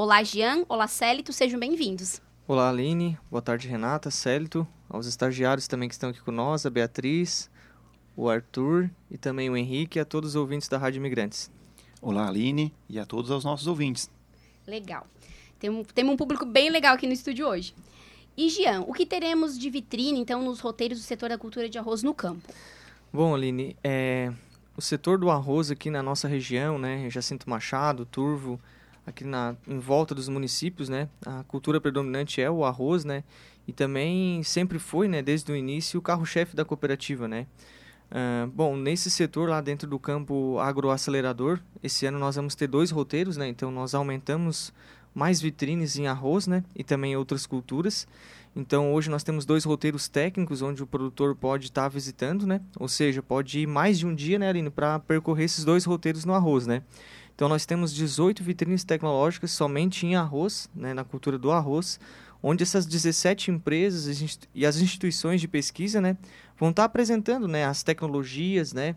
Olá, Jean. Olá, Célito. Sejam bem-vindos. Olá, Aline. Boa tarde, Renata, Célito. Aos estagiários também que estão aqui com nós, a Beatriz, o Arthur e também o Henrique e a todos os ouvintes da Rádio Imigrantes. Olá, Aline, e a todos os nossos ouvintes. Legal. Temos tem um público bem legal aqui no estúdio hoje. E, Jean, o que teremos de vitrine, então, nos roteiros do setor da cultura de arroz no campo? Bom, Aline, é, o setor do arroz aqui na nossa região, né, Jacinto Machado, Turvo, aqui na, em volta dos municípios, né, a cultura predominante é o arroz, né, e também sempre foi, né, desde o início, o carro-chefe da cooperativa, né. Uh, bom, nesse setor lá dentro do campo agroacelerador, esse ano nós vamos ter dois roteiros, né, então nós aumentamos mais vitrines em arroz, né, e também outras culturas. Então hoje nós temos dois roteiros técnicos onde o produtor pode estar tá visitando, né? Ou seja, pode ir mais de um dia, né, Aline, para percorrer esses dois roteiros no arroz, né? Então nós temos 18 vitrines tecnológicas somente em arroz, né, na cultura do arroz, onde essas 17 empresas e as instituições de pesquisa, né, vão estar tá apresentando, né, as tecnologias, né,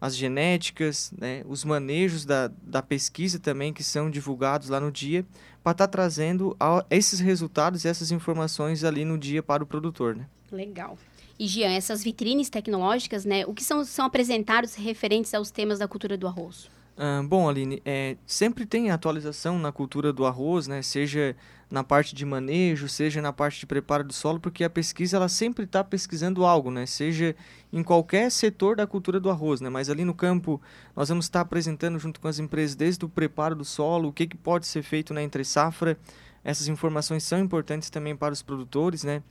as genéticas, né, os manejos da, da pesquisa também que são divulgados lá no dia, para estar tá trazendo a, esses resultados e essas informações ali no dia para o produtor. Né? Legal. E Gian, essas vitrines tecnológicas, né, o que são, são apresentados referentes aos temas da cultura do arroz? Ah, bom, Aline, é, sempre tem atualização na cultura do arroz, né? Seja na parte de manejo, seja na parte de preparo do solo, porque a pesquisa ela sempre está pesquisando algo, né? Seja em qualquer setor da cultura do arroz, né? Mas ali no campo nós vamos estar apresentando junto com as empresas desde o preparo do solo, o que, que pode ser feito na entre safra. Essas informações são importantes também para os produtores, né?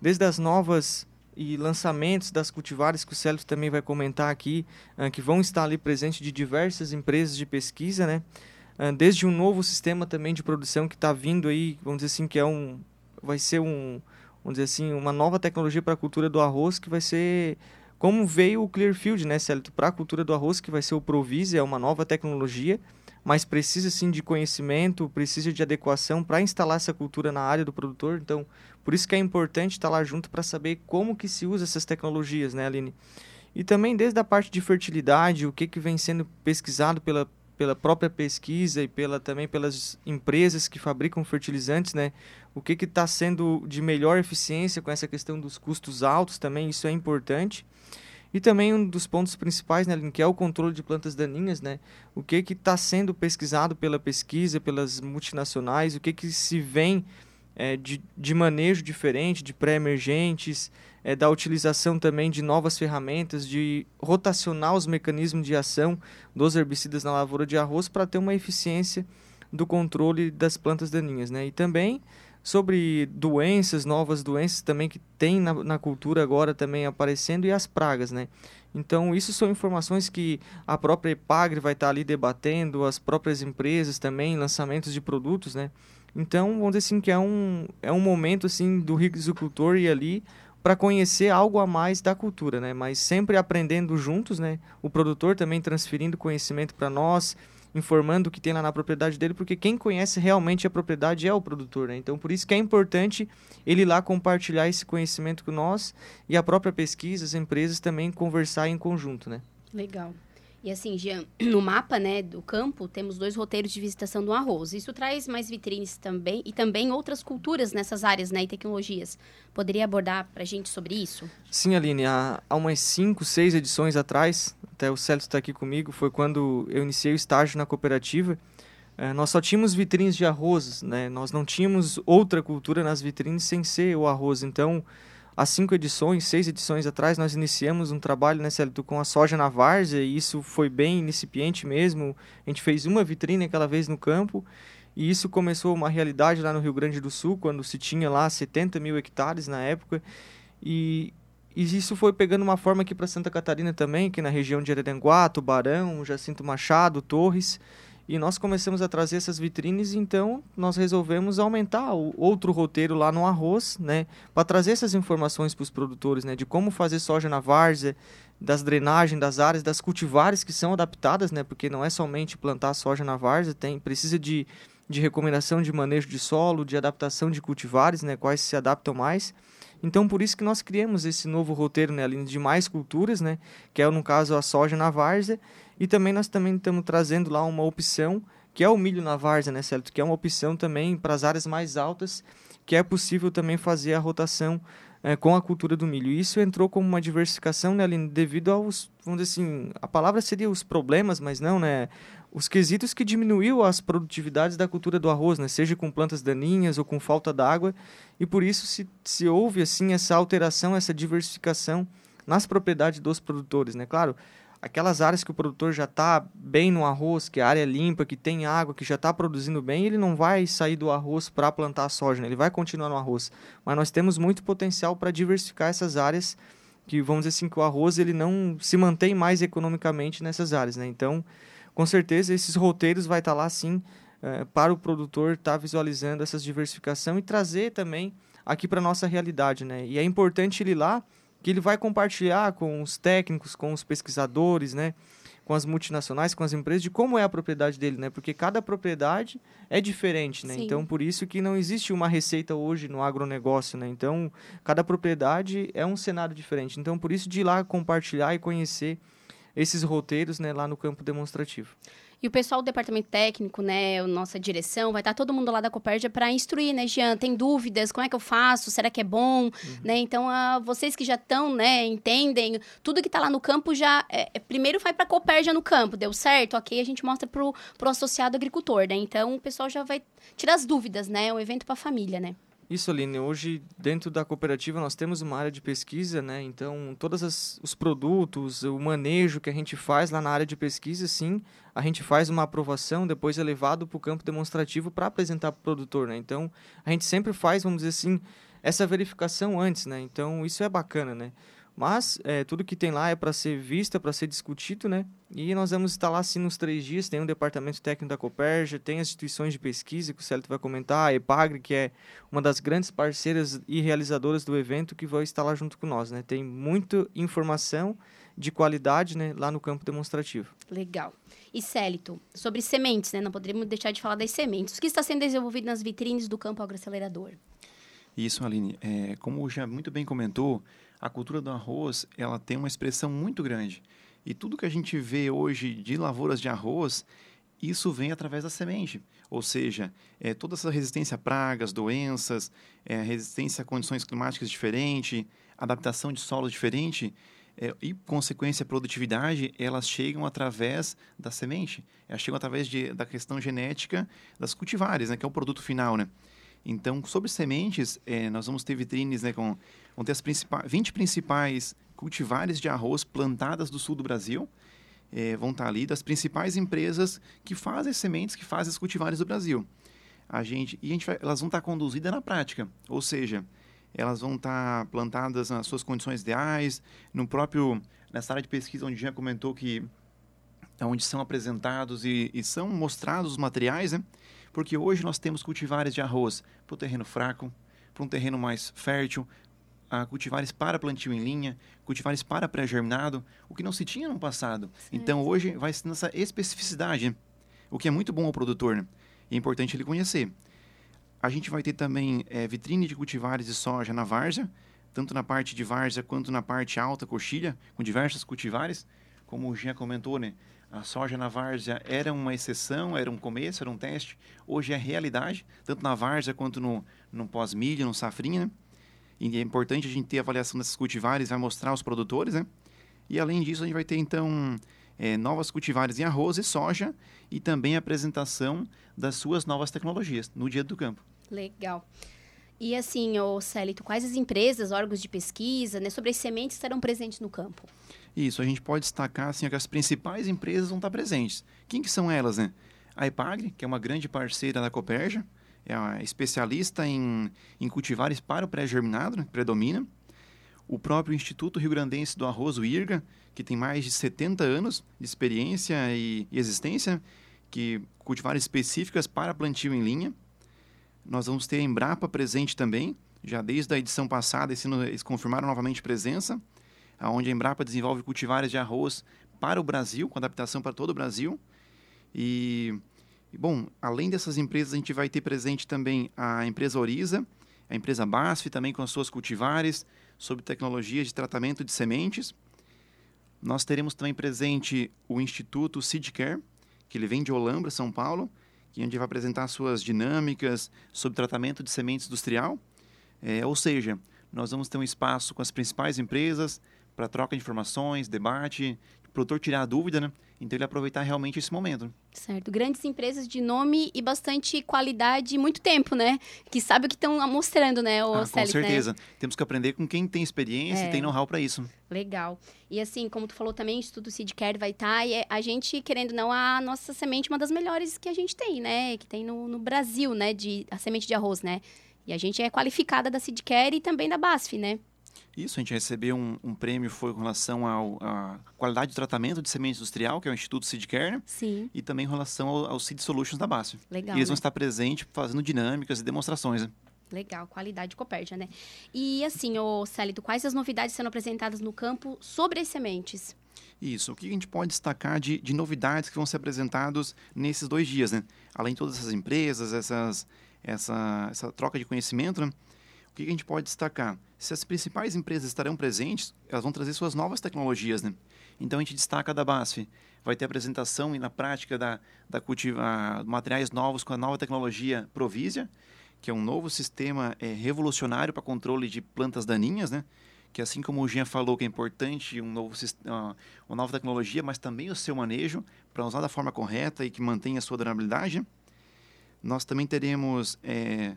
Desde as novas e lançamentos das cultivares que o Célio também vai comentar aqui, uh, que vão estar ali presentes de diversas empresas de pesquisa, né? Uh, desde um novo sistema também de produção que está vindo aí, vamos dizer assim, que é um, vai ser um, vamos dizer assim, uma nova tecnologia para a cultura do arroz que vai ser como veio o Clearfield, né, Célio, para a cultura do arroz, que vai ser o Provise, é uma nova tecnologia, mas precisa sim de conhecimento, precisa de adequação para instalar essa cultura na área do produtor. Então, por isso que é importante estar lá junto para saber como que se usa essas tecnologias, né, Aline? E também desde a parte de fertilidade, o que, que vem sendo pesquisado pela, pela própria pesquisa e pela, também pelas empresas que fabricam fertilizantes, né? O que está sendo de melhor eficiência com essa questão dos custos altos também, isso é importante. E também um dos pontos principais, né, que é o controle de plantas daninhas, né? O que está sendo pesquisado pela pesquisa, pelas multinacionais, o que, que se vem é, de, de manejo diferente, de pré-emergentes, é, da utilização também de novas ferramentas, de rotacionar os mecanismos de ação dos herbicidas na lavoura de arroz para ter uma eficiência do controle das plantas daninhas. Né? E também sobre doenças, novas doenças também que tem na, na cultura agora também aparecendo e as pragas, né? Então, isso são informações que a própria Epagre vai estar ali debatendo, as próprias empresas também, lançamentos de produtos, né? Então, vamos dizer assim que é um, é um momento assim do agricultor ir ali para conhecer algo a mais da cultura, né? Mas sempre aprendendo juntos, né? O produtor também transferindo conhecimento para nós, informando o que tem lá na propriedade dele, porque quem conhece realmente a propriedade é o produtor, né? Então, por isso que é importante ele lá compartilhar esse conhecimento com nós e a própria pesquisa, as empresas também conversar em conjunto, né? Legal. E assim, Jean, no mapa né, do campo, temos dois roteiros de visitação do arroz. Isso traz mais vitrines também e também outras culturas nessas áreas né, e tecnologias. Poderia abordar para a gente sobre isso? Sim, Aline. Há, há umas cinco, seis edições atrás, até o Celso está aqui comigo, foi quando eu iniciei o estágio na cooperativa. É, nós só tínhamos vitrines de arroz, né? Nós não tínhamos outra cultura nas vitrines sem ser o arroz. Então, há cinco edições, seis edições atrás, nós iniciamos um trabalho né, com a soja na várzea, e isso foi bem incipiente mesmo. A gente fez uma vitrine aquela vez no campo, e isso começou uma realidade lá no Rio Grande do Sul, quando se tinha lá 70 mil hectares na época, e, e isso foi pegando uma forma aqui para Santa Catarina também, que na região de Araranguá, Tubarão, Jacinto Machado, Torres, e nós começamos a trazer essas vitrines, então nós resolvemos aumentar o outro roteiro lá no arroz, né, para trazer essas informações para os produtores, né, de como fazer soja na várzea, das drenagens das áreas, das cultivares que são adaptadas, né, porque não é somente plantar soja na várzea, tem precisa de, de recomendação de manejo de solo, de adaptação de cultivares, né, quais se adaptam mais. Então, por isso que nós criamos esse novo roteiro, né, além de mais culturas, né, que é no caso a soja na várzea, e também nós também estamos trazendo lá uma opção que é o milho na várzea, né, Célito? Que é uma opção também para as áreas mais altas, que é possível também fazer a rotação é, com a cultura do milho. E isso entrou como uma diversificação, né, Aline, devido aos, vamos dizer assim, a palavra seria os problemas, mas não, né, os quesitos que diminuiu as produtividades da cultura do arroz, né, seja com plantas daninhas ou com falta d'água, e por isso se, se houve, assim, essa alteração, essa diversificação nas propriedades dos produtores, né, claro, aquelas áreas que o produtor já está bem no arroz, que a área é limpa, que tem água, que já está produzindo bem, ele não vai sair do arroz para plantar soja, né? ele vai continuar no arroz. Mas nós temos muito potencial para diversificar essas áreas, que vamos dizer assim, que o arroz ele não se mantém mais economicamente nessas áreas. Né? Então, com certeza, esses roteiros vai estar tá lá sim é, para o produtor estar tá visualizando essa diversificação e trazer também aqui para nossa realidade. Né? E é importante ele ir lá que ele vai compartilhar com os técnicos, com os pesquisadores, né, com as multinacionais, com as empresas, de como é a propriedade dele, né? Porque cada propriedade é diferente, né? Sim. Então, por isso que não existe uma receita hoje no agronegócio, né? Então, cada propriedade é um cenário diferente. Então, por isso de ir lá compartilhar e conhecer esses roteiros, né, lá no campo demonstrativo. E o pessoal do departamento técnico, né, a nossa direção, vai estar todo mundo lá da Copérdia para instruir, né, Jean? Tem dúvidas? Como é que eu faço? Será que é bom? Uhum. Né? Então, a, vocês que já estão, né, entendem, tudo que está lá no campo já. É, é primeiro vai para a Copérdia no campo, deu certo? Ok, a gente mostra para o associado agricultor, né? Então, o pessoal já vai tirar as dúvidas, né? É um evento para a família, né? Isso, Aline. Hoje, dentro da cooperativa, nós temos uma área de pesquisa, né? Então, todos os produtos, o manejo que a gente faz lá na área de pesquisa, sim, a gente faz uma aprovação, depois é levado para o campo demonstrativo para apresentar para o produtor, né? Então, a gente sempre faz, vamos dizer assim, essa verificação antes, né? Então, isso é bacana, né? Mas é, tudo que tem lá é para ser visto, é para ser discutido, né? E nós vamos estar lá assim nos três dias. Tem um departamento técnico da Coperja, tem as instituições de pesquisa que o Célio vai comentar, a EPAGRE, que é uma das grandes parceiras e realizadoras do evento, que vai estar lá junto com nós, né? Tem muita informação de qualidade né, lá no campo demonstrativo. Legal. E Célito, sobre sementes, né? Não poderíamos deixar de falar das sementes. O que está sendo desenvolvido nas vitrines do campo agroacelerador? Isso, Aline. É, como já muito bem comentou, a cultura do arroz ela tem uma expressão muito grande. E tudo que a gente vê hoje de lavouras de arroz, isso vem através da semente. Ou seja, é, toda essa resistência a pragas, doenças, é, resistência a condições climáticas diferentes, adaptação de solo diferente, é, e consequência produtividade, elas chegam através da semente. Elas chegam através de, da questão genética das cultivares, né, que é o produto final, né? Então, sobre sementes, é, nós vamos ter vitrines né, com vão ter as principais, 20 principais cultivares de arroz plantadas do sul do Brasil. É, vão estar ali das principais empresas que fazem sementes, que fazem os cultivares do Brasil. A gente, e a gente vai, elas vão estar conduzidas na prática, ou seja, elas vão estar plantadas nas suas condições ideais, no próprio nessa área de pesquisa onde já comentou que onde são apresentados e, e são mostrados os materiais, né? Porque hoje nós temos cultivares de arroz para o terreno fraco, para um terreno mais fértil, a cultivares para plantio em linha, cultivares para pré-germinado, o que não se tinha no passado. Então hoje vai ser nessa especificidade, o que é muito bom ao produtor, né? E é importante ele conhecer. A gente vai ter também é, vitrine de cultivares de soja na várzea, tanto na parte de várzea quanto na parte alta, coxilha, com diversas cultivares. Como o Jean comentou, né? A soja na várzea era uma exceção, era um começo, era um teste. Hoje é realidade, tanto na várzea quanto no, no pós-milho, no safrinha. Né? E é importante a gente ter a avaliação desses cultivares, vai mostrar os produtores, né? E além disso, a gente vai ter então é, novas cultivares em arroz e soja e também a apresentação das suas novas tecnologias no dia do campo. Legal. E assim, ô Célito, quais as empresas, órgãos de pesquisa, né, sobre as sementes estarão presentes no campo? Isso, a gente pode destacar assim, que as principais empresas vão estar presentes. Quem que são elas, né? A Epagre, que é uma grande parceira da Coperja, é especialista em, em cultivares para o pré-germinado, né, predomina. O próprio Instituto Rio Grandense do Arroz, o IRGA, que tem mais de 70 anos de experiência e, e existência, que cultivares específicas para plantio em linha. Nós vamos ter a Embrapa presente também, já desde a edição passada, eles confirmaram novamente presença onde a Embrapa desenvolve cultivares de arroz para o Brasil, com adaptação para todo o Brasil. E, bom, além dessas empresas, a gente vai ter presente também a empresa Oriza, a empresa BASF, também com as suas cultivares, sobre tecnologias de tratamento de sementes. Nós teremos também presente o Instituto Seedcare, que ele vem de Olambra, São Paulo, que gente vai apresentar suas dinâmicas sobre tratamento de sementes industrial. É, ou seja, nós vamos ter um espaço com as principais empresas para troca de informações, debate, o produtor tirar a dúvida, né? Então ele aproveitar realmente esse momento. Certo. Grandes empresas de nome e bastante qualidade e muito tempo, né? Que sabe o que estão mostrando, né, o ah, Célix, Com certeza. Né? Temos que aprender com quem tem experiência é. e tem know-how para isso. Legal. E assim, como tu falou também, o Instituto Seedcare vai estar, tá, e é, a gente, querendo não, a nossa semente uma das melhores que a gente tem, né? Que tem no, no Brasil, né? De, a semente de arroz, né? E a gente é qualificada da Seedcare e também da BASF, né? Isso, a gente recebeu um, um prêmio foi com relação à qualidade de tratamento de semente industrial, que é o Instituto Seedcare. Sim. E também em relação ao, ao Seed Solutions da BASF. Legal. E eles né? vão estar presentes fazendo dinâmicas e demonstrações. Né? Legal, qualidade Copérdia, né? E assim, ô Célito, quais as novidades sendo apresentadas no campo sobre as sementes? Isso. O que a gente pode destacar de, de novidades que vão ser apresentados nesses dois dias, né? Além de todas essas empresas, essas, essa, essa troca de conhecimento, né? O que a gente pode destacar? Se as principais empresas estarão presentes, elas vão trazer suas novas tecnologias, né? Então a gente destaca da BASF, vai ter apresentação e na prática da, da cultiva, materiais novos com a nova tecnologia Provisia, que é um novo sistema é, revolucionário para controle de plantas daninhas, né? Que assim como o Jean falou que é importante um novo, uma, uma nova tecnologia, mas também o seu manejo para usar da forma correta e que mantenha a sua durabilidade. Nós também teremos é,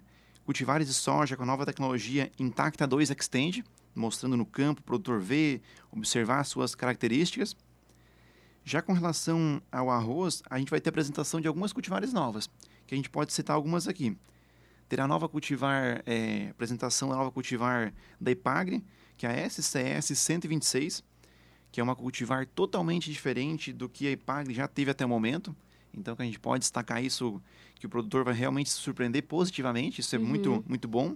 cultivares de soja com a nova tecnologia Intacta 2 Extend, mostrando no campo, o produtor ver, observar suas características. Já com relação ao arroz, a gente vai ter apresentação de algumas cultivares novas, que a gente pode citar algumas aqui. Terá nova cultivar, é, apresentação da nova cultivar da Ipagre, que é a SCS 126, que é uma cultivar totalmente diferente do que a Ipagre já teve até o momento. Então, que a gente pode destacar isso, que o produtor vai realmente se surpreender positivamente, isso é uhum. muito, muito bom.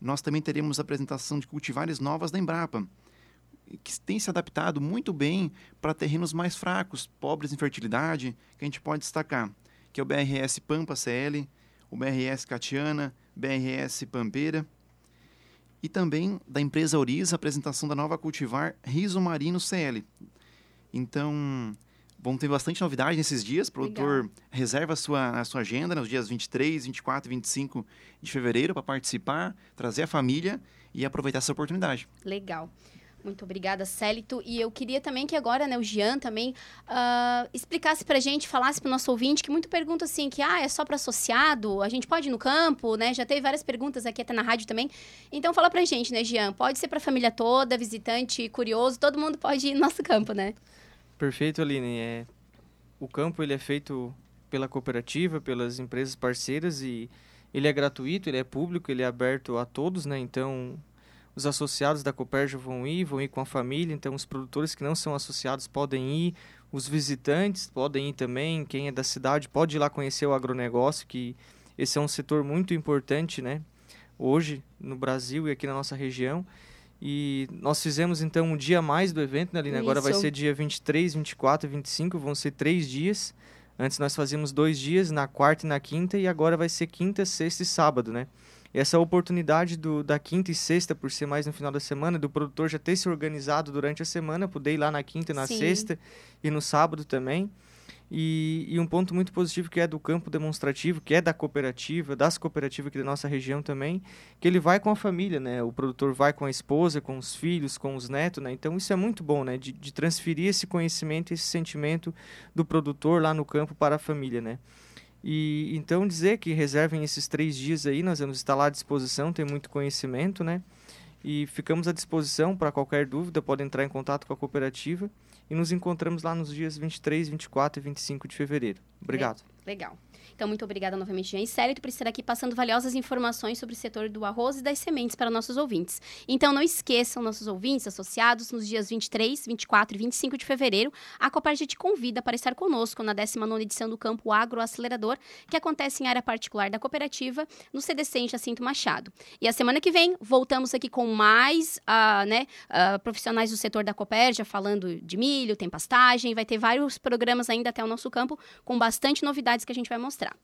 Nós também teremos a apresentação de cultivares novas da Embrapa, que tem se adaptado muito bem para terrenos mais fracos, pobres em fertilidade, que a gente pode destacar, que é o BRS Pampa CL, o BRS Catiana, BRS Pampeira, e também da empresa Oriza, a apresentação da nova cultivar Riso Marino CL. Então, vão ter bastante novidade nesses dias. O produtor Legal. reserva a sua, a sua agenda nos dias 23, 24 e 25 de fevereiro para participar, trazer a família e aproveitar essa oportunidade. Legal. Muito obrigada, Célito. E eu queria também que agora, né, o Jean também uh, explicasse pra gente, falasse pro nosso ouvinte, que muito pergunta assim, que ah, é só para associado, a gente pode ir no campo, né? Já teve várias perguntas aqui até na rádio também. Então fala pra gente, né, Jean? Pode ser pra família toda, visitante, curioso, todo mundo pode ir no nosso campo, né? Perfeito, Aline. É, o campo ele é feito pela cooperativa, pelas empresas parceiras e ele é gratuito, ele é público, ele é aberto a todos, né? Então, os associados da Copérgia vão ir, vão ir com a família, então os produtores que não são associados podem ir, os visitantes podem ir também, quem é da cidade pode ir lá conhecer o agronegócio, que esse é um setor muito importante, né? Hoje, no Brasil e aqui na nossa região. E nós fizemos então um dia a mais do evento, né, Aline? Agora vai ser dia 23, 24 e 25, vão ser três dias. Antes nós fazíamos dois dias, na quarta e na quinta, e agora vai ser quinta, sexta e sábado, né? E essa oportunidade do, da quinta e sexta, por ser mais no final da semana, do produtor já ter se organizado durante a semana, poder ir lá na quinta e na Sim. sexta e no sábado também. E, e, um ponto muito positivo que é do campo demonstrativo, que é da cooperativa, das cooperativas aqui da nossa região também, que ele vai com a família, né? O produtor vai com a esposa, com os filhos, com os netos, né? Então isso é muito bom, né? De, de transferir esse conhecimento, esse sentimento do produtor lá no campo para a família, né? E então dizer que reservem esses três dias aí, nós vamos estar lá à disposição, tem muito conhecimento, né? E ficamos à disposição para qualquer dúvida, pode entrar em contato com a cooperativa e nos encontramos lá nos dias 23, 24 e 25 de fevereiro. Obrigado. Legal. Então, muito obrigada novamente, Jean Célito, por estar aqui passando valiosas informações sobre o setor do arroz e das sementes para nossos ouvintes. Então, não esqueçam, nossos ouvintes associados, nos dias 23, 24 e 25 de fevereiro, a Coparge te convida para estar conosco na 19ª edição do Campo Agro Acelerador, que acontece em área particular da cooperativa, no CDC em Jacinto Machado. E a semana que vem, voltamos aqui com mais uh, né, uh, profissionais do setor da Copérgia, falando de milho, tem pastagem, vai ter vários programas ainda até o nosso campo, com bastante novidades que a gente vai mostrar.